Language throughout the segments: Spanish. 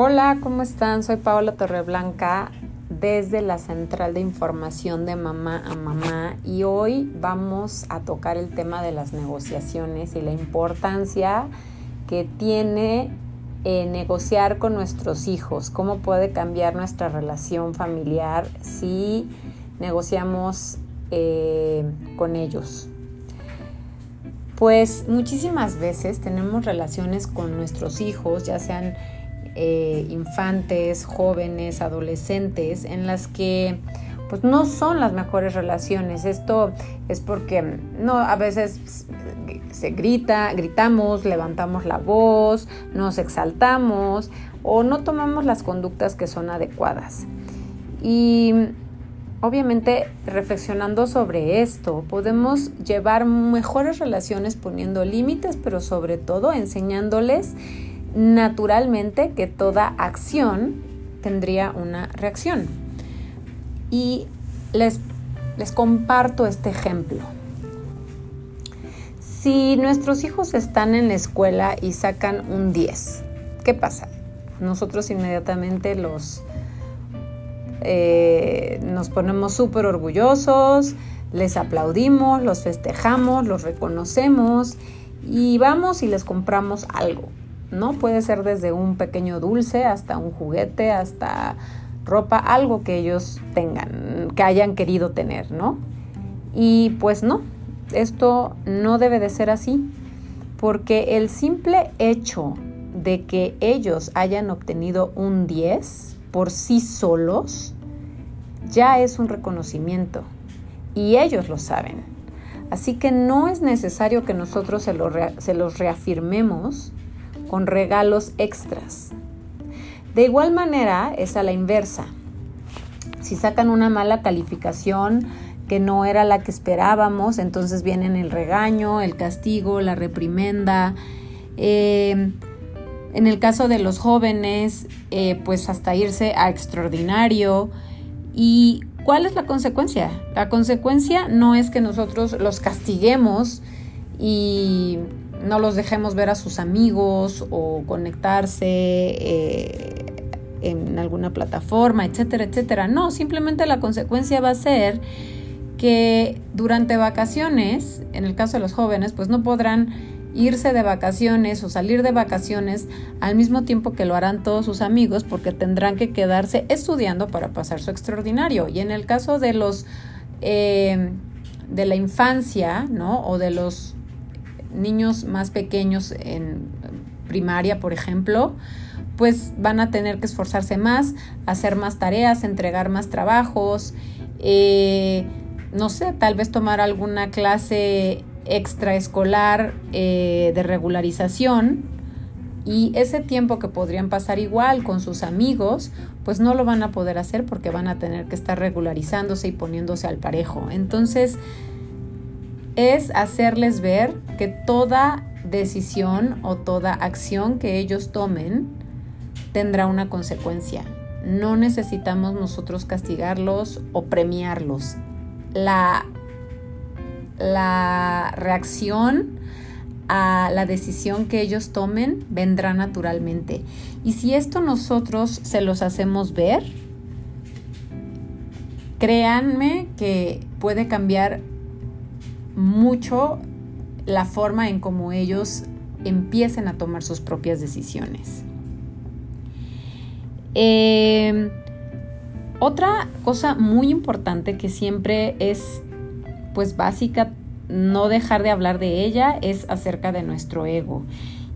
Hola, ¿cómo están? Soy Paola Torreblanca desde la Central de Información de Mamá a Mamá y hoy vamos a tocar el tema de las negociaciones y la importancia que tiene eh, negociar con nuestros hijos, cómo puede cambiar nuestra relación familiar si negociamos eh, con ellos. Pues muchísimas veces tenemos relaciones con nuestros hijos, ya sean eh, infantes, jóvenes, adolescentes, en las que pues no son las mejores relaciones. Esto es porque no a veces se grita, gritamos, levantamos la voz, nos exaltamos o no tomamos las conductas que son adecuadas. Y obviamente reflexionando sobre esto, podemos llevar mejores relaciones poniendo límites, pero sobre todo enseñándoles naturalmente que toda acción tendría una reacción. Y les, les comparto este ejemplo. Si nuestros hijos están en la escuela y sacan un 10, ¿qué pasa? Nosotros inmediatamente los eh, nos ponemos súper orgullosos, les aplaudimos, los festejamos, los reconocemos y vamos y les compramos algo. ¿No? Puede ser desde un pequeño dulce hasta un juguete, hasta ropa, algo que ellos tengan, que hayan querido tener, ¿no? Y pues no, esto no debe de ser así, porque el simple hecho de que ellos hayan obtenido un 10 por sí solos ya es un reconocimiento y ellos lo saben. Así que no es necesario que nosotros se, se los reafirmemos con regalos extras. De igual manera es a la inversa. Si sacan una mala calificación que no era la que esperábamos, entonces vienen el regaño, el castigo, la reprimenda. Eh, en el caso de los jóvenes, eh, pues hasta irse a extraordinario. ¿Y cuál es la consecuencia? La consecuencia no es que nosotros los castiguemos y no los dejemos ver a sus amigos o conectarse eh, en alguna plataforma, etcétera, etcétera. No, simplemente la consecuencia va a ser que durante vacaciones, en el caso de los jóvenes, pues no podrán irse de vacaciones o salir de vacaciones al mismo tiempo que lo harán todos sus amigos porque tendrán que quedarse estudiando para pasar su extraordinario. Y en el caso de los eh, de la infancia, ¿no? O de los niños más pequeños en primaria, por ejemplo, pues van a tener que esforzarse más, hacer más tareas, entregar más trabajos, eh, no sé, tal vez tomar alguna clase extraescolar eh, de regularización y ese tiempo que podrían pasar igual con sus amigos, pues no lo van a poder hacer porque van a tener que estar regularizándose y poniéndose al parejo. Entonces, es hacerles ver que toda decisión o toda acción que ellos tomen tendrá una consecuencia. No necesitamos nosotros castigarlos o premiarlos. La, la reacción a la decisión que ellos tomen vendrá naturalmente. Y si esto nosotros se los hacemos ver, créanme que puede cambiar mucho la forma en cómo ellos empiecen a tomar sus propias decisiones. Eh, otra cosa muy importante que siempre es pues básica no dejar de hablar de ella es acerca de nuestro ego.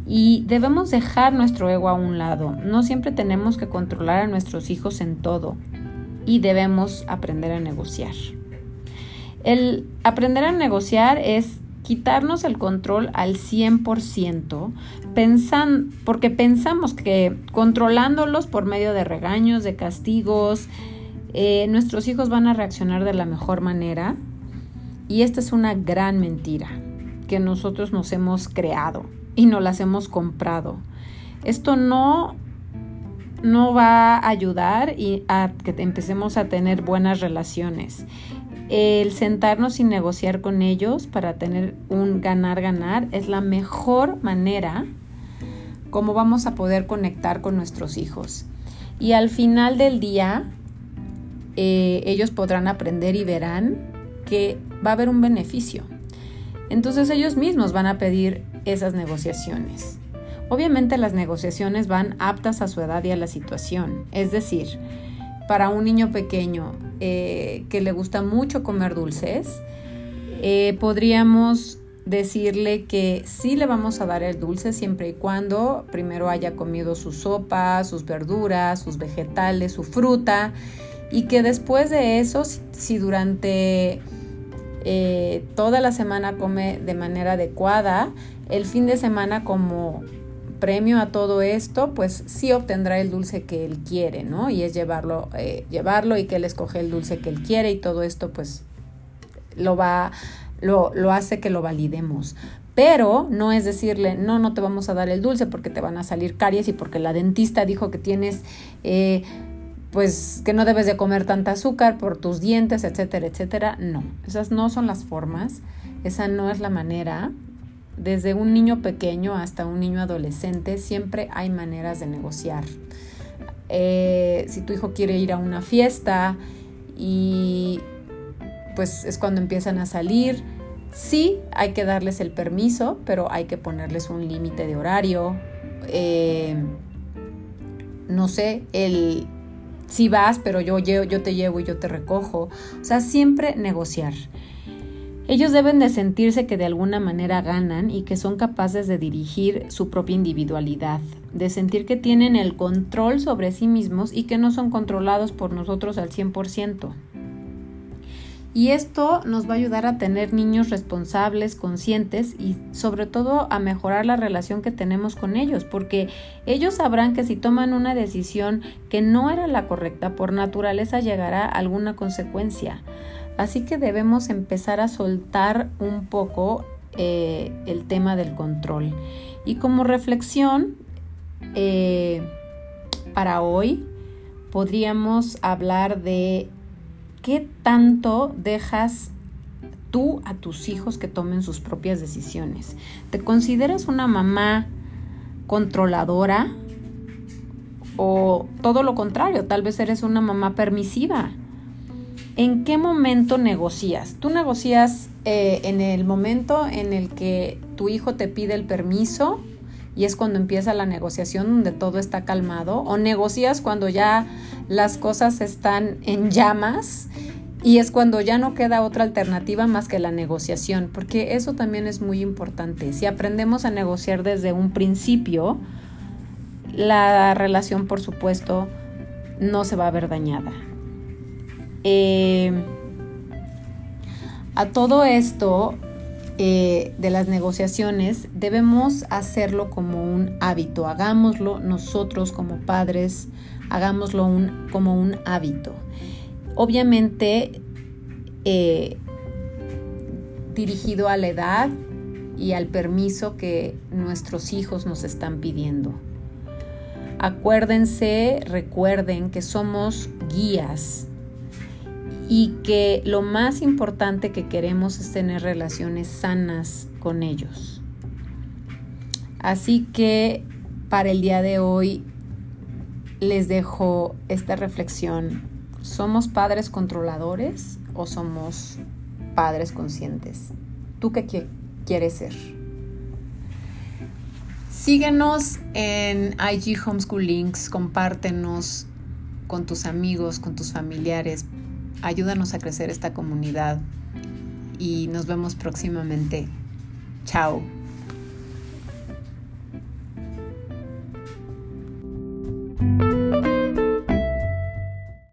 Y debemos dejar nuestro ego a un lado. No siempre tenemos que controlar a nuestros hijos en todo. Y debemos aprender a negociar. El aprender a negociar es quitarnos el control al 100%, pensan, porque pensamos que controlándolos por medio de regaños, de castigos, eh, nuestros hijos van a reaccionar de la mejor manera. Y esta es una gran mentira que nosotros nos hemos creado y nos las hemos comprado. Esto no, no va a ayudar y a que empecemos a tener buenas relaciones el sentarnos y negociar con ellos para tener un ganar-ganar es la mejor manera cómo vamos a poder conectar con nuestros hijos. Y al final del día, eh, ellos podrán aprender y verán que va a haber un beneficio. Entonces ellos mismos van a pedir esas negociaciones. Obviamente las negociaciones van aptas a su edad y a la situación. Es decir, para un niño pequeño eh, que le gusta mucho comer dulces, eh, podríamos decirle que sí le vamos a dar el dulce siempre y cuando primero haya comido su sopa, sus verduras, sus vegetales, su fruta y que después de eso, si durante eh, toda la semana come de manera adecuada, el fin de semana como premio a todo esto, pues sí obtendrá el dulce que él quiere, ¿no? Y es llevarlo, eh, llevarlo y que él escoge el dulce que él quiere y todo esto pues lo va, lo, lo hace que lo validemos. Pero no es decirle, no, no te vamos a dar el dulce porque te van a salir caries y porque la dentista dijo que tienes, eh, pues, que no debes de comer tanta azúcar por tus dientes, etcétera, etcétera. No, esas no son las formas, esa no es la manera desde un niño pequeño hasta un niño adolescente, siempre hay maneras de negociar. Eh, si tu hijo quiere ir a una fiesta y pues es cuando empiezan a salir, sí hay que darles el permiso, pero hay que ponerles un límite de horario. Eh, no sé, el si vas, pero yo, yo te llevo y yo te recojo. O sea, siempre negociar. Ellos deben de sentirse que de alguna manera ganan y que son capaces de dirigir su propia individualidad, de sentir que tienen el control sobre sí mismos y que no son controlados por nosotros al 100%. Y esto nos va a ayudar a tener niños responsables, conscientes y sobre todo a mejorar la relación que tenemos con ellos, porque ellos sabrán que si toman una decisión que no era la correcta, por naturaleza llegará alguna consecuencia. Así que debemos empezar a soltar un poco eh, el tema del control. Y como reflexión, eh, para hoy podríamos hablar de qué tanto dejas tú a tus hijos que tomen sus propias decisiones. ¿Te consideras una mamá controladora? O todo lo contrario, tal vez eres una mamá permisiva ¿En qué momento negocias? ¿Tú negocias eh, en el momento en el que tu hijo te pide el permiso y es cuando empieza la negociación donde todo está calmado? ¿O negocias cuando ya las cosas están en llamas y es cuando ya no queda otra alternativa más que la negociación? Porque eso también es muy importante. Si aprendemos a negociar desde un principio, la relación, por supuesto, no se va a ver dañada. Eh, a todo esto eh, de las negociaciones debemos hacerlo como un hábito, hagámoslo nosotros como padres, hagámoslo como un hábito. Obviamente eh, dirigido a la edad y al permiso que nuestros hijos nos están pidiendo. Acuérdense, recuerden que somos guías y que lo más importante que queremos es tener relaciones sanas con ellos. Así que para el día de hoy les dejo esta reflexión. ¿Somos padres controladores o somos padres conscientes? ¿Tú qué quieres ser? Síguenos en IG Homeschool Links, compártenos con tus amigos, con tus familiares ayúdanos a crecer esta comunidad y nos vemos próximamente. Chao.